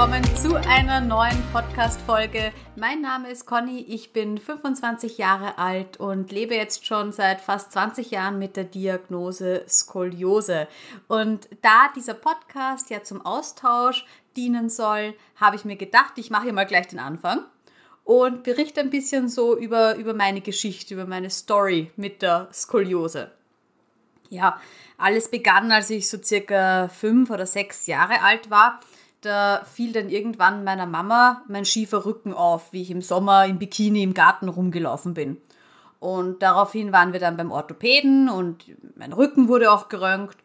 Willkommen zu einer neuen Podcast-Folge. Mein Name ist Conny, ich bin 25 Jahre alt und lebe jetzt schon seit fast 20 Jahren mit der Diagnose Skoliose. Und da dieser Podcast ja zum Austausch dienen soll, habe ich mir gedacht, ich mache hier mal gleich den Anfang und berichte ein bisschen so über, über meine Geschichte, über meine Story mit der Skoliose. Ja, alles begann, als ich so circa fünf oder sechs Jahre alt war. Da fiel dann irgendwann meiner Mama mein schiefer Rücken auf, wie ich im Sommer im Bikini im Garten rumgelaufen bin. Und daraufhin waren wir dann beim Orthopäden und mein Rücken wurde auch geröntgt.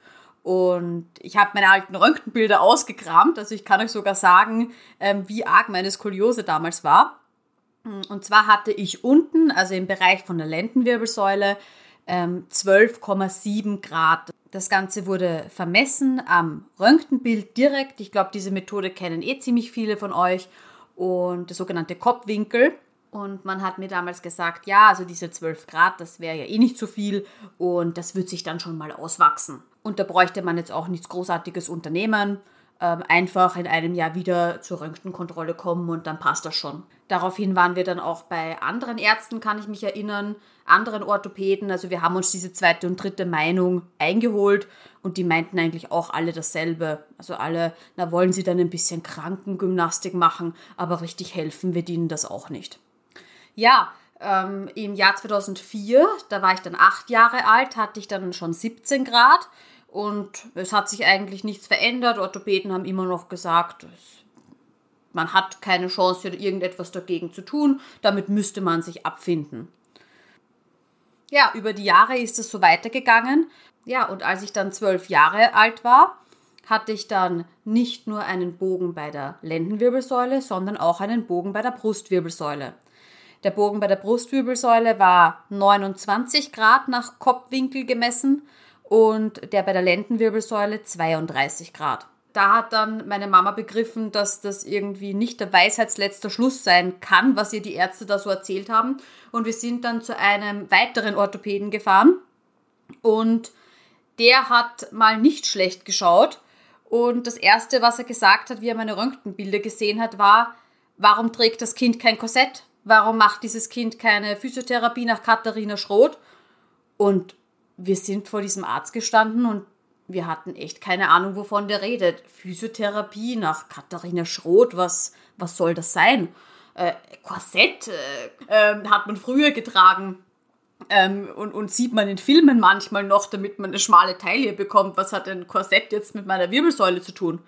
Und ich habe meine alten Röntgenbilder ausgekramt. Also ich kann euch sogar sagen, ähm, wie arg meine Skoliose damals war. Und zwar hatte ich unten, also im Bereich von der Lendenwirbelsäule, 12,7 ähm, Grad. Das Ganze wurde vermessen am Röntgenbild direkt. Ich glaube, diese Methode kennen eh ziemlich viele von euch. Und der sogenannte Kopfwinkel. Und man hat mir damals gesagt, ja, also diese 12 Grad, das wäre ja eh nicht so viel und das wird sich dann schon mal auswachsen. Und da bräuchte man jetzt auch nichts Großartiges unternehmen ähm, einfach in einem Jahr wieder zur Röntgenkontrolle kommen und dann passt das schon. Daraufhin waren wir dann auch bei anderen Ärzten, kann ich mich erinnern, anderen Orthopäden. Also wir haben uns diese zweite und dritte Meinung eingeholt und die meinten eigentlich auch alle dasselbe. Also alle, na wollen sie dann ein bisschen Krankengymnastik machen, aber richtig helfen wird ihnen das auch nicht. Ja, ähm, im Jahr 2004, da war ich dann acht Jahre alt, hatte ich dann schon 17 Grad. Und es hat sich eigentlich nichts verändert. Orthopäden haben immer noch gesagt, man hat keine Chance, irgendetwas dagegen zu tun. Damit müsste man sich abfinden. Ja, über die Jahre ist es so weitergegangen. Ja, und als ich dann zwölf Jahre alt war, hatte ich dann nicht nur einen Bogen bei der Lendenwirbelsäule, sondern auch einen Bogen bei der Brustwirbelsäule. Der Bogen bei der Brustwirbelsäule war 29 Grad nach Kopfwinkel gemessen und der bei der Lendenwirbelsäule 32 Grad. Da hat dann meine Mama begriffen, dass das irgendwie nicht der Weisheitsletzter Schluss sein kann, was ihr die Ärzte da so erzählt haben. Und wir sind dann zu einem weiteren Orthopäden gefahren und der hat mal nicht schlecht geschaut. Und das Erste, was er gesagt hat, wie er meine Röntgenbilder gesehen hat, war, warum trägt das Kind kein Korsett? Warum macht dieses Kind keine Physiotherapie nach Katharina Schroth? Und wir sind vor diesem Arzt gestanden und wir hatten echt keine Ahnung, wovon der redet. Physiotherapie nach Katharina Schroth, was, was soll das sein? Äh, Korsett äh, äh, hat man früher getragen. Ähm, und, und sieht man in Filmen manchmal noch, damit man eine schmale Taille bekommt. Was hat ein Korsett jetzt mit meiner Wirbelsäule zu tun?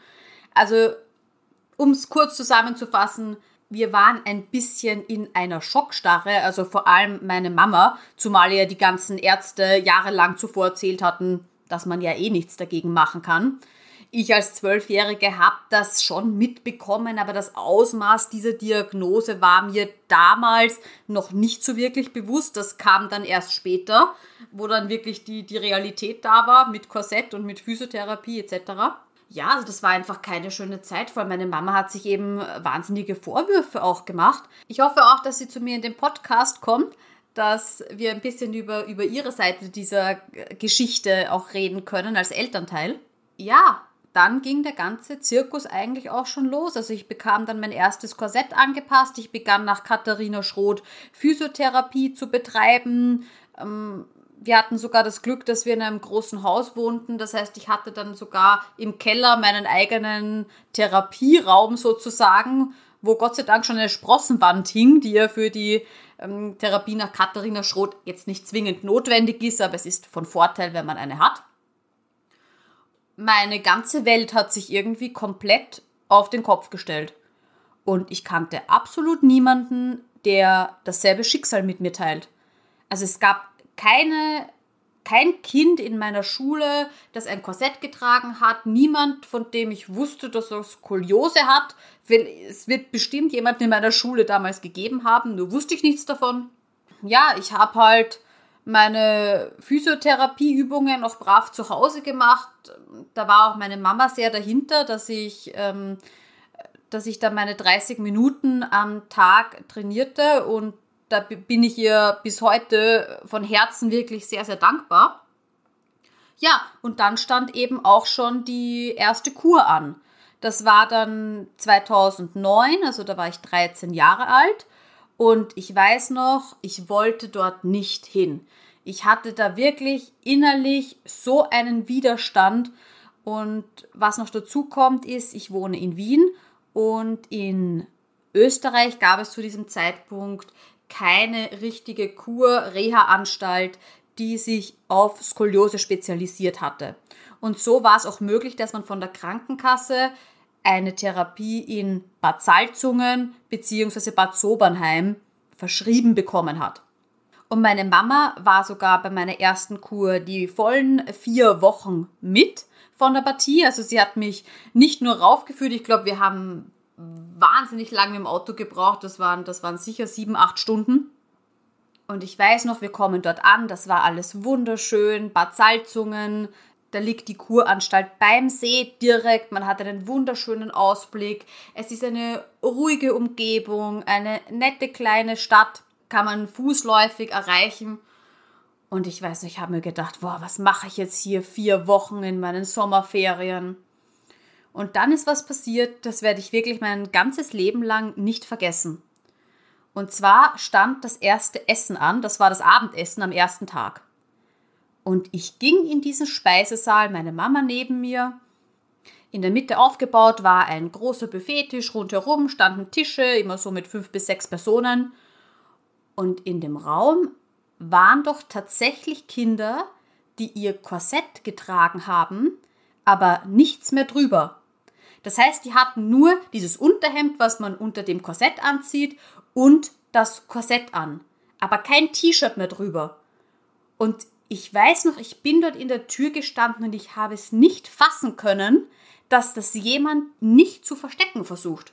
Also, um es kurz zusammenzufassen, wir waren ein bisschen in einer Schockstarre, also vor allem meine Mama, zumal ja die ganzen Ärzte jahrelang zuvor erzählt hatten, dass man ja eh nichts dagegen machen kann. Ich als Zwölfjährige habe das schon mitbekommen, aber das Ausmaß dieser Diagnose war mir damals noch nicht so wirklich bewusst. Das kam dann erst später, wo dann wirklich die, die Realität da war mit Korsett und mit Physiotherapie etc ja, also das war einfach keine schöne Zeit, weil meine Mama hat sich eben wahnsinnige Vorwürfe auch gemacht. Ich hoffe auch, dass sie zu mir in den Podcast kommt, dass wir ein bisschen über, über ihre Seite dieser Geschichte auch reden können als Elternteil. Ja, dann ging der ganze Zirkus eigentlich auch schon los. Also ich bekam dann mein erstes Korsett angepasst. Ich begann nach Katharina Schroth Physiotherapie zu betreiben. Ähm, wir hatten sogar das Glück, dass wir in einem großen Haus wohnten. Das heißt, ich hatte dann sogar im Keller meinen eigenen Therapieraum sozusagen, wo Gott sei Dank schon eine Sprossenwand hing, die ja für die ähm, Therapie nach Katharina Schroth jetzt nicht zwingend notwendig ist, aber es ist von Vorteil, wenn man eine hat. Meine ganze Welt hat sich irgendwie komplett auf den Kopf gestellt. Und ich kannte absolut niemanden, der dasselbe Schicksal mit mir teilt. Also es gab keine, kein Kind in meiner Schule, das ein Korsett getragen hat, niemand, von dem ich wusste, dass er Skoliose hat. Es wird bestimmt jemanden in meiner Schule damals gegeben haben, nur wusste ich nichts davon. Ja, ich habe halt meine Physiotherapieübungen noch brav zu Hause gemacht. Da war auch meine Mama sehr dahinter, dass ich, ähm, dass ich da meine 30 Minuten am Tag trainierte und da bin ich ihr bis heute von Herzen wirklich sehr, sehr dankbar. Ja, und dann stand eben auch schon die erste Kur an. Das war dann 2009, also da war ich 13 Jahre alt. Und ich weiß noch, ich wollte dort nicht hin. Ich hatte da wirklich innerlich so einen Widerstand. Und was noch dazu kommt, ist, ich wohne in Wien und in Österreich gab es zu diesem Zeitpunkt keine richtige Kur-Reha-Anstalt, die sich auf Skoliose spezialisiert hatte. Und so war es auch möglich, dass man von der Krankenkasse eine Therapie in Bad Salzungen bzw. Bad Sobernheim verschrieben bekommen hat. Und meine Mama war sogar bei meiner ersten Kur die vollen vier Wochen mit von der Partie. Also sie hat mich nicht nur raufgeführt, ich glaube, wir haben wahnsinnig lange im Auto gebraucht. Das waren, das waren sicher sieben, acht Stunden. Und ich weiß noch, wir kommen dort an, das war alles wunderschön, Bad Salzungen, da liegt die Kuranstalt beim See direkt, man hat einen wunderschönen Ausblick, es ist eine ruhige Umgebung, eine nette kleine Stadt, kann man fußläufig erreichen. Und ich weiß nicht, ich habe mir gedacht, boah, was mache ich jetzt hier vier Wochen in meinen Sommerferien? Und dann ist was passiert, das werde ich wirklich mein ganzes Leben lang nicht vergessen. Und zwar stand das erste Essen an, das war das Abendessen am ersten Tag. Und ich ging in diesen Speisesaal, meine Mama neben mir. In der Mitte aufgebaut war ein großer Buffettisch, rundherum standen Tische, immer so mit fünf bis sechs Personen. Und in dem Raum waren doch tatsächlich Kinder, die ihr Korsett getragen haben, aber nichts mehr drüber. Das heißt, die hatten nur dieses Unterhemd, was man unter dem Korsett anzieht und das Korsett an, aber kein T-Shirt mehr drüber. Und ich weiß noch, ich bin dort in der Tür gestanden und ich habe es nicht fassen können, dass das jemand nicht zu verstecken versucht.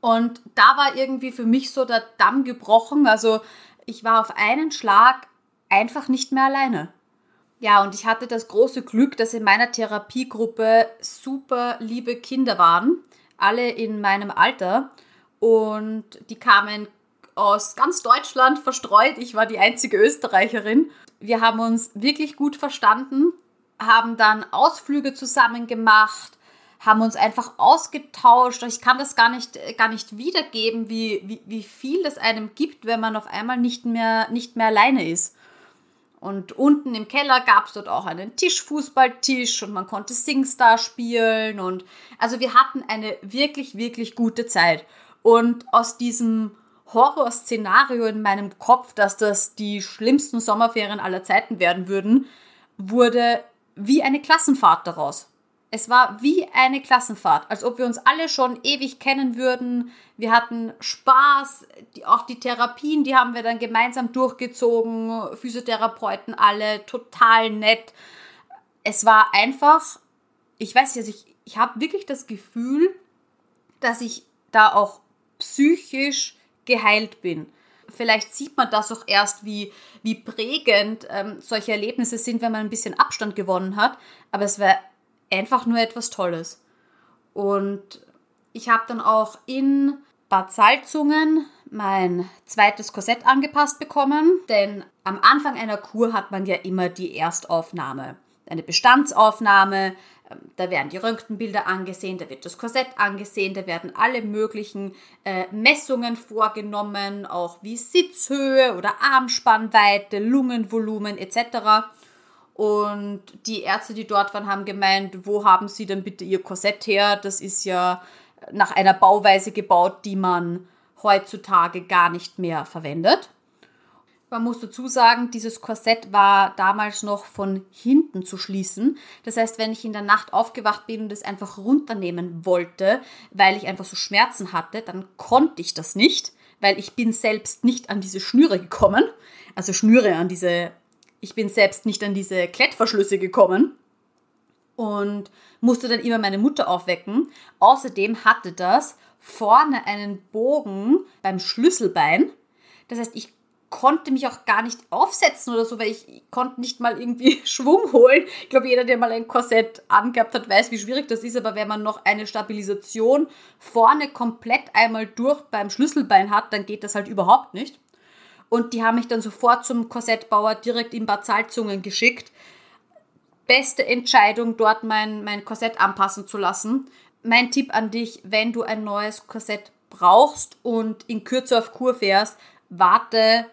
Und da war irgendwie für mich so der Damm gebrochen. Also ich war auf einen Schlag einfach nicht mehr alleine. Ja, und ich hatte das große Glück, dass in meiner Therapiegruppe super liebe Kinder waren, alle in meinem Alter. Und die kamen aus ganz Deutschland verstreut. Ich war die einzige Österreicherin. Wir haben uns wirklich gut verstanden, haben dann Ausflüge zusammen gemacht, haben uns einfach ausgetauscht. Ich kann das gar nicht, gar nicht wiedergeben, wie, wie, wie viel es einem gibt, wenn man auf einmal nicht mehr, nicht mehr alleine ist. Und unten im Keller gab es dort auch einen Tischfußballtisch und man konnte Singstar spielen. Und also wir hatten eine wirklich, wirklich gute Zeit. Und aus diesem Horrorszenario in meinem Kopf, dass das die schlimmsten Sommerferien aller Zeiten werden würden, wurde wie eine Klassenfahrt daraus. Es war wie eine Klassenfahrt, als ob wir uns alle schon ewig kennen würden. Wir hatten Spaß, die, auch die Therapien, die haben wir dann gemeinsam durchgezogen, Physiotherapeuten alle, total nett. Es war einfach, ich weiß nicht, also ich, ich habe wirklich das Gefühl, dass ich da auch psychisch geheilt bin. Vielleicht sieht man das auch erst, wie, wie prägend ähm, solche Erlebnisse sind, wenn man ein bisschen Abstand gewonnen hat. Aber es war einfach nur etwas Tolles. Und ich habe dann auch in Bad Salzungen mein zweites Korsett angepasst bekommen, denn am Anfang einer Kur hat man ja immer die Erstaufnahme, eine Bestandsaufnahme, ähm, da werden die Röntgenbilder angesehen, da wird das Korsett angesehen, da werden alle möglichen äh, Messungen vorgenommen, auch wie Sitzhöhe oder Armspannweite, Lungenvolumen etc. Und die Ärzte, die dort waren, haben gemeint, wo haben Sie denn bitte Ihr Korsett her? Das ist ja nach einer Bauweise gebaut, die man heutzutage gar nicht mehr verwendet. Man muss dazu sagen, dieses Korsett war damals noch von hinten zu schließen. Das heißt, wenn ich in der Nacht aufgewacht bin und es einfach runternehmen wollte, weil ich einfach so Schmerzen hatte, dann konnte ich das nicht, weil ich bin selbst nicht an diese Schnüre gekommen. Also Schnüre an diese ich bin selbst nicht an diese Klettverschlüsse gekommen und musste dann immer meine Mutter aufwecken. Außerdem hatte das vorne einen Bogen beim Schlüsselbein. Das heißt, ich konnte mich auch gar nicht aufsetzen oder so, weil ich konnte nicht mal irgendwie Schwung holen. Ich glaube, jeder, der mal ein Korsett angehabt hat, weiß, wie schwierig das ist. Aber wenn man noch eine Stabilisation vorne komplett einmal durch beim Schlüsselbein hat, dann geht das halt überhaupt nicht. Und die haben mich dann sofort zum Korsettbauer direkt in Bad Salzungen geschickt. Beste Entscheidung, dort mein, mein Korsett anpassen zu lassen. Mein Tipp an dich, wenn du ein neues Korsett brauchst und in Kürze auf Kur fährst, warte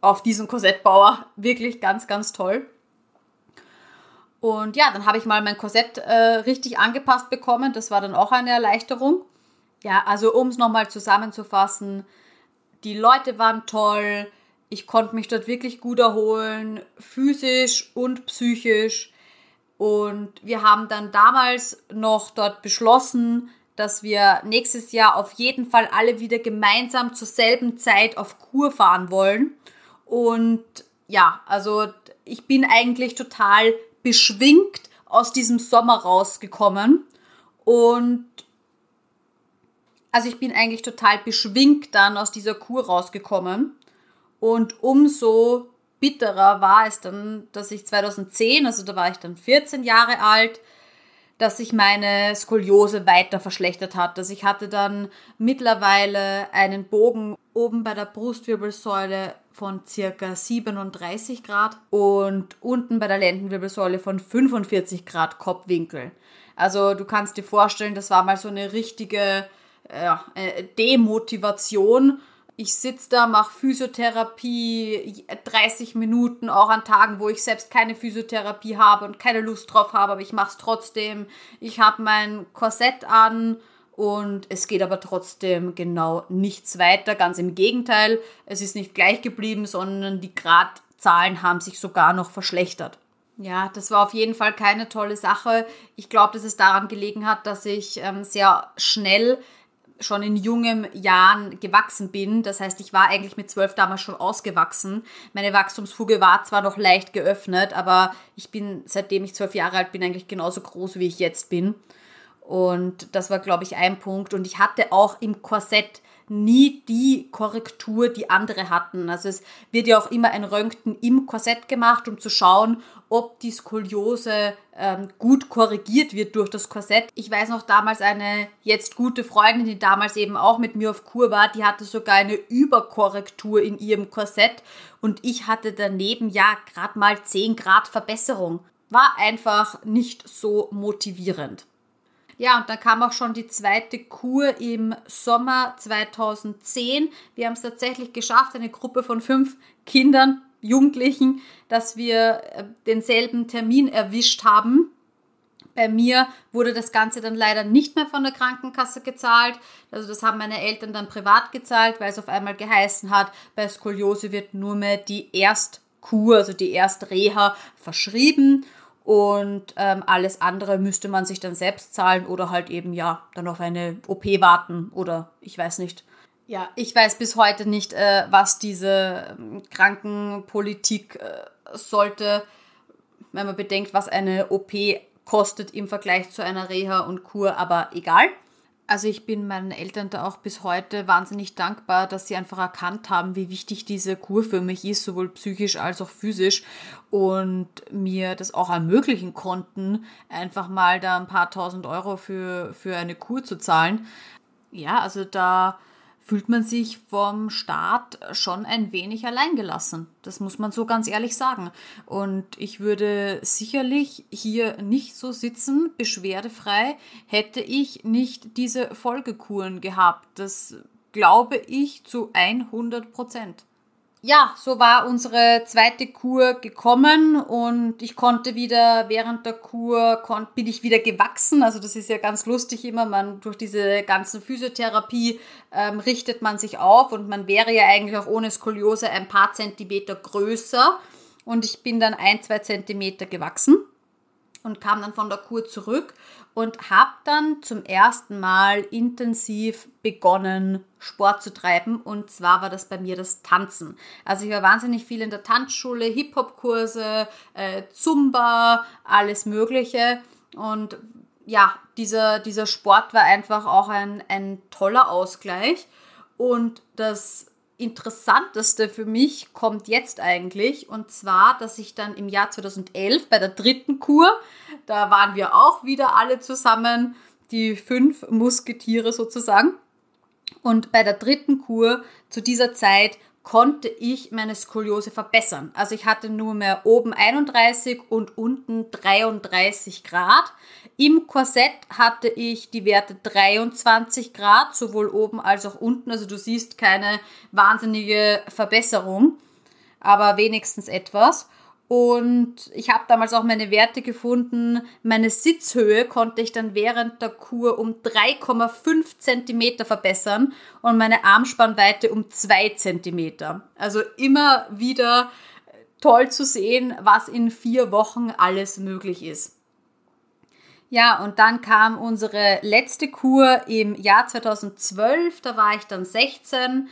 auf diesen Korsettbauer. Wirklich ganz, ganz toll. Und ja, dann habe ich mal mein Korsett äh, richtig angepasst bekommen. Das war dann auch eine Erleichterung. Ja, also um es nochmal zusammenzufassen, die Leute waren toll, ich konnte mich dort wirklich gut erholen, physisch und psychisch. Und wir haben dann damals noch dort beschlossen, dass wir nächstes Jahr auf jeden Fall alle wieder gemeinsam zur selben Zeit auf Kur fahren wollen. Und ja, also ich bin eigentlich total beschwingt aus diesem Sommer rausgekommen. Und also ich bin eigentlich total beschwingt dann aus dieser Kur rausgekommen. Und umso bitterer war es dann, dass ich 2010, also da war ich dann 14 Jahre alt, dass sich meine Skoliose weiter verschlechtert hat. Also ich hatte dann mittlerweile einen Bogen oben bei der Brustwirbelsäule von circa 37 Grad und unten bei der Lendenwirbelsäule von 45 Grad Kopfwinkel. Also du kannst dir vorstellen, das war mal so eine richtige äh, Demotivation. Ich sitze da, mache Physiotherapie 30 Minuten, auch an Tagen, wo ich selbst keine Physiotherapie habe und keine Lust drauf habe, aber ich mache es trotzdem. Ich habe mein Korsett an und es geht aber trotzdem genau nichts weiter. Ganz im Gegenteil, es ist nicht gleich geblieben, sondern die Gradzahlen haben sich sogar noch verschlechtert. Ja, das war auf jeden Fall keine tolle Sache. Ich glaube, dass es daran gelegen hat, dass ich ähm, sehr schnell schon in jungen Jahren gewachsen bin. Das heißt, ich war eigentlich mit zwölf damals schon ausgewachsen. Meine Wachstumsfuge war zwar noch leicht geöffnet, aber ich bin, seitdem ich zwölf Jahre alt bin, eigentlich genauso groß, wie ich jetzt bin. Und das war, glaube ich, ein Punkt. Und ich hatte auch im Korsett nie die Korrektur, die andere hatten. Also es wird ja auch immer ein Röntgen im Korsett gemacht, um zu schauen, ob die Skoliose ähm, gut korrigiert wird durch das Korsett. Ich weiß noch damals eine jetzt gute Freundin, die damals eben auch mit mir auf Kur war, die hatte sogar eine Überkorrektur in ihrem Korsett und ich hatte daneben ja gerade mal 10 Grad Verbesserung. War einfach nicht so motivierend. Ja, und dann kam auch schon die zweite Kur im Sommer 2010. Wir haben es tatsächlich geschafft, eine Gruppe von fünf Kindern, Jugendlichen, dass wir äh, denselben Termin erwischt haben. Bei mir wurde das Ganze dann leider nicht mehr von der Krankenkasse gezahlt. Also das haben meine Eltern dann privat gezahlt, weil es auf einmal geheißen hat, bei Skoliose wird nur mehr die Erstkur, also die Erstreha verschrieben und ähm, alles andere müsste man sich dann selbst zahlen oder halt eben ja dann auf eine OP warten oder ich weiß nicht. Ja, ich weiß bis heute nicht, äh, was diese ähm, Krankenpolitik äh, sollte, wenn man bedenkt, was eine OP kostet im Vergleich zu einer Reha und Kur, aber egal. Also ich bin meinen Eltern da auch bis heute wahnsinnig dankbar, dass sie einfach erkannt haben, wie wichtig diese Kur für mich ist, sowohl psychisch als auch physisch und mir das auch ermöglichen konnten, einfach mal da ein paar tausend Euro für, für eine Kur zu zahlen. Ja, also da fühlt man sich vom Staat schon ein wenig alleingelassen. Das muss man so ganz ehrlich sagen. Und ich würde sicherlich hier nicht so sitzen, beschwerdefrei, hätte ich nicht diese Folgekuren gehabt. Das glaube ich zu 100 Prozent ja, so war unsere zweite Kur gekommen und ich konnte wieder während der Kur bin ich wieder gewachsen. Also das ist ja ganz lustig immer. Man durch diese ganzen Physiotherapie ähm, richtet man sich auf und man wäre ja eigentlich auch ohne Skoliose ein paar Zentimeter größer. Und ich bin dann ein, zwei Zentimeter gewachsen und kam dann von der Kur zurück und habe dann zum ersten Mal intensiv begonnen, Sport zu treiben. Und zwar war das bei mir das Tanzen. Also ich war wahnsinnig viel in der Tanzschule, Hip-Hop-Kurse, äh, Zumba, alles Mögliche. Und ja, dieser, dieser Sport war einfach auch ein, ein toller Ausgleich. Und das Interessanteste für mich kommt jetzt eigentlich. Und zwar, dass ich dann im Jahr 2011 bei der dritten Kur, da waren wir auch wieder alle zusammen, die fünf Musketiere sozusagen. Und bei der dritten Kur zu dieser Zeit konnte ich meine Skoliose verbessern. Also ich hatte nur mehr oben 31 und unten 33 Grad. Im Korsett hatte ich die Werte 23 Grad, sowohl oben als auch unten. Also du siehst keine wahnsinnige Verbesserung, aber wenigstens etwas. Und ich habe damals auch meine Werte gefunden. Meine Sitzhöhe konnte ich dann während der Kur um 3,5 Zentimeter verbessern und meine Armspannweite um 2 Zentimeter. Also immer wieder toll zu sehen, was in vier Wochen alles möglich ist. Ja, und dann kam unsere letzte Kur im Jahr 2012. Da war ich dann 16.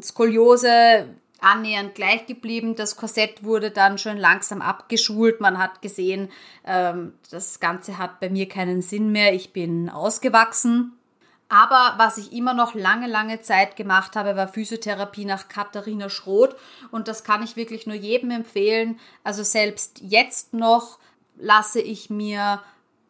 Skoliose annähernd gleich geblieben. Das Korsett wurde dann schon langsam abgeschult. Man hat gesehen, ähm, das Ganze hat bei mir keinen Sinn mehr. Ich bin ausgewachsen. Aber was ich immer noch lange, lange Zeit gemacht habe, war Physiotherapie nach Katharina Schroth. Und das kann ich wirklich nur jedem empfehlen. Also selbst jetzt noch lasse ich mir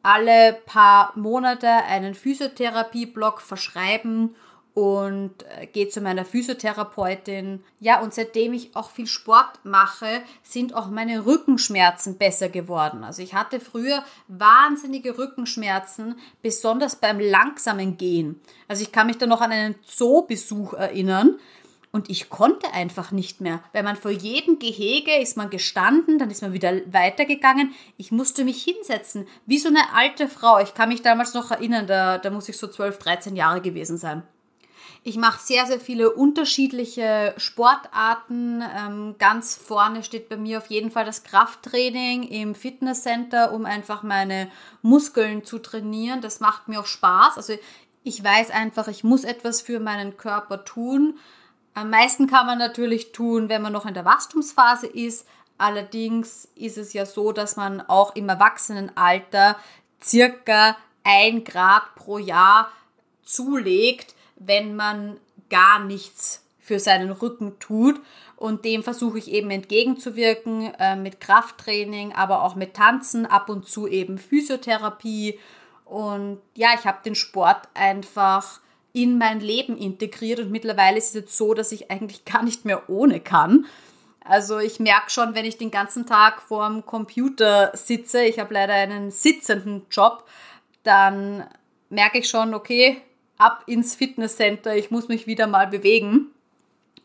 alle paar Monate einen Physiotherapieblock verschreiben und äh, gehe zu meiner Physiotherapeutin. Ja, und seitdem ich auch viel Sport mache, sind auch meine Rückenschmerzen besser geworden. Also ich hatte früher wahnsinnige Rückenschmerzen, besonders beim langsamen Gehen. Also ich kann mich da noch an einen Zoobesuch erinnern. Und ich konnte einfach nicht mehr. Weil man vor jedem Gehege ist man gestanden, dann ist man wieder weitergegangen. Ich musste mich hinsetzen, wie so eine alte Frau. Ich kann mich damals noch erinnern, da, da muss ich so 12, 13 Jahre gewesen sein. Ich mache sehr, sehr viele unterschiedliche Sportarten. Ähm, ganz vorne steht bei mir auf jeden Fall das Krafttraining im Fitnesscenter, um einfach meine Muskeln zu trainieren. Das macht mir auch Spaß. Also ich weiß einfach, ich muss etwas für meinen Körper tun. Am meisten kann man natürlich tun, wenn man noch in der Wachstumsphase ist. Allerdings ist es ja so, dass man auch im Erwachsenenalter circa ein Grad pro Jahr zulegt wenn man gar nichts für seinen Rücken tut. Und dem versuche ich eben entgegenzuwirken äh, mit Krafttraining, aber auch mit Tanzen, ab und zu eben Physiotherapie. Und ja, ich habe den Sport einfach in mein Leben integriert und mittlerweile ist es jetzt so, dass ich eigentlich gar nicht mehr ohne kann. Also ich merke schon, wenn ich den ganzen Tag vorm Computer sitze, ich habe leider einen sitzenden Job, dann merke ich schon, okay, ab ins Fitnesscenter, ich muss mich wieder mal bewegen.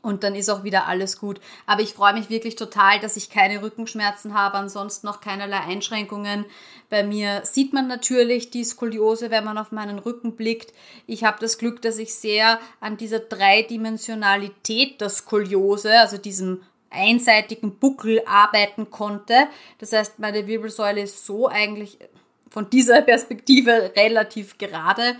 Und dann ist auch wieder alles gut. Aber ich freue mich wirklich total, dass ich keine Rückenschmerzen habe, ansonsten noch keinerlei Einschränkungen. Bei mir sieht man natürlich die Skoliose, wenn man auf meinen Rücken blickt. Ich habe das Glück, dass ich sehr an dieser Dreidimensionalität der Skoliose, also diesem einseitigen Buckel arbeiten konnte. Das heißt, meine Wirbelsäule ist so eigentlich von dieser Perspektive relativ gerade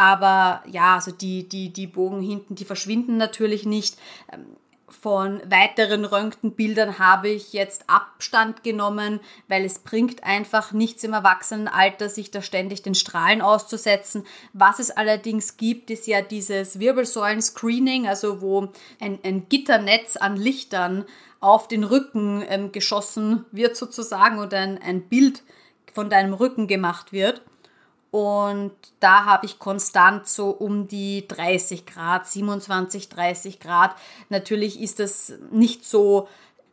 aber ja, also die, die, die Bogen hinten, die verschwinden natürlich nicht. Ähm, von weiteren Röntgenbildern habe ich jetzt Abstand genommen, weil es bringt einfach nichts im Erwachsenenalter, sich da ständig den Strahlen auszusetzen. Was es allerdings gibt, ist ja dieses Wirbelsäulen-Screening, also wo ein, ein Gitternetz an Lichtern auf den Rücken ähm, geschossen wird sozusagen oder ein, ein Bild von deinem Rücken gemacht wird. Und da habe ich konstant so um die 30 Grad, 27, 30 Grad. Natürlich ist das nicht so,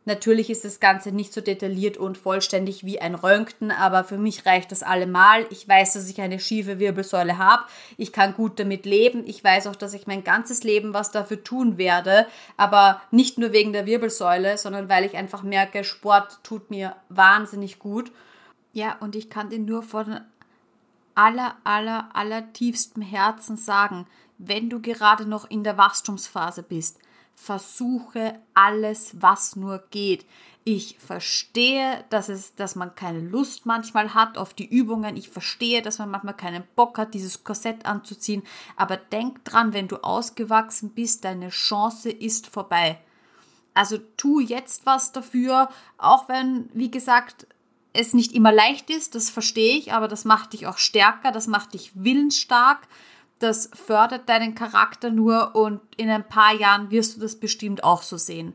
natürlich ist das Ganze nicht so detailliert und vollständig wie ein Röntgen, aber für mich reicht das allemal. Ich weiß, dass ich eine schiefe Wirbelsäule habe. Ich kann gut damit leben. Ich weiß auch, dass ich mein ganzes Leben was dafür tun werde, aber nicht nur wegen der Wirbelsäule, sondern weil ich einfach merke, Sport tut mir wahnsinnig gut. Ja, und ich kann den nur von aller, aller, aller tiefstem Herzen sagen, wenn du gerade noch in der Wachstumsphase bist, versuche alles, was nur geht. Ich verstehe, dass, es, dass man keine Lust manchmal hat auf die Übungen. Ich verstehe, dass man manchmal keinen Bock hat, dieses Korsett anzuziehen. Aber denk dran, wenn du ausgewachsen bist, deine Chance ist vorbei. Also tu jetzt was dafür, auch wenn, wie gesagt, es nicht immer leicht ist, das verstehe ich, aber das macht dich auch stärker, das macht dich willensstark. Das fördert deinen Charakter nur und in ein paar Jahren wirst du das bestimmt auch so sehen.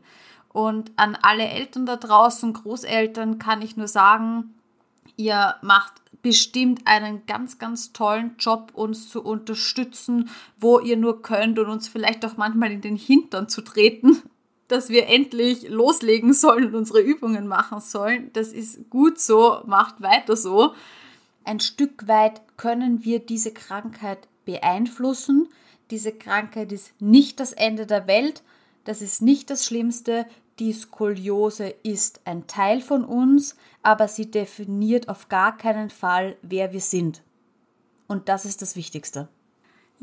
Und an alle Eltern da draußen, Großeltern, kann ich nur sagen, ihr macht bestimmt einen ganz, ganz tollen Job, uns zu unterstützen, wo ihr nur könnt und uns vielleicht auch manchmal in den Hintern zu treten, dass wir endlich loslegen sollen und unsere Übungen machen sollen. Das ist gut so, macht weiter so. Ein Stück weit können wir diese Krankheit beeinflussen. Diese Krankheit ist nicht das Ende der Welt. Das ist nicht das Schlimmste. Die Skoliose ist ein Teil von uns, aber sie definiert auf gar keinen Fall, wer wir sind. Und das ist das Wichtigste.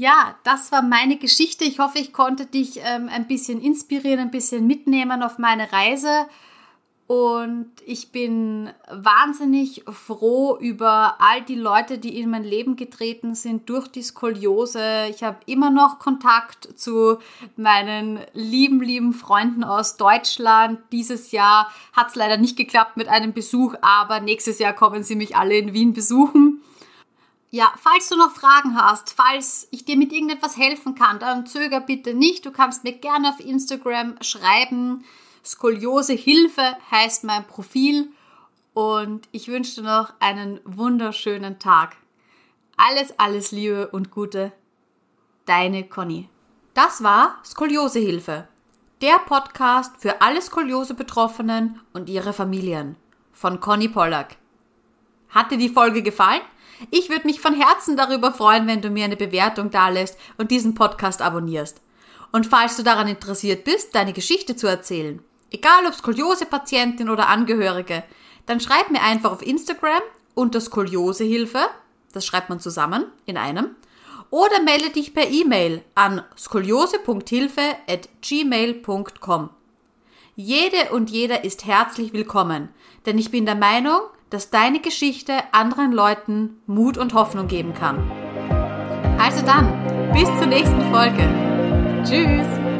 Ja, das war meine Geschichte. Ich hoffe, ich konnte dich ähm, ein bisschen inspirieren, ein bisschen mitnehmen auf meine Reise. Und ich bin wahnsinnig froh über all die Leute, die in mein Leben getreten sind durch die Skoliose. Ich habe immer noch Kontakt zu meinen lieben, lieben Freunden aus Deutschland. Dieses Jahr hat es leider nicht geklappt mit einem Besuch, aber nächstes Jahr kommen sie mich alle in Wien besuchen. Ja, falls du noch Fragen hast, falls ich dir mit irgendetwas helfen kann, dann zöger bitte nicht. Du kannst mir gerne auf Instagram schreiben. Skoliose Hilfe heißt mein Profil und ich wünsche dir noch einen wunderschönen Tag. Alles, alles Liebe und Gute. Deine Conny. Das war Skoliose Hilfe, der Podcast für alle Skoliose-Betroffenen und ihre Familien von Conny Pollack. Hat dir die Folge gefallen? Ich würde mich von Herzen darüber freuen, wenn du mir eine Bewertung dalässt und diesen Podcast abonnierst. Und falls du daran interessiert bist, deine Geschichte zu erzählen, egal ob Skoliose-Patientin oder Angehörige, dann schreib mir einfach auf Instagram unter Skoliosehilfe, das schreibt man zusammen in einem, oder melde dich per E-Mail an skoliose.hilfe@gmail.com. Jede und jeder ist herzlich willkommen, denn ich bin der Meinung, dass deine Geschichte anderen Leuten Mut und Hoffnung geben kann. Also dann, bis zur nächsten Folge. Tschüss!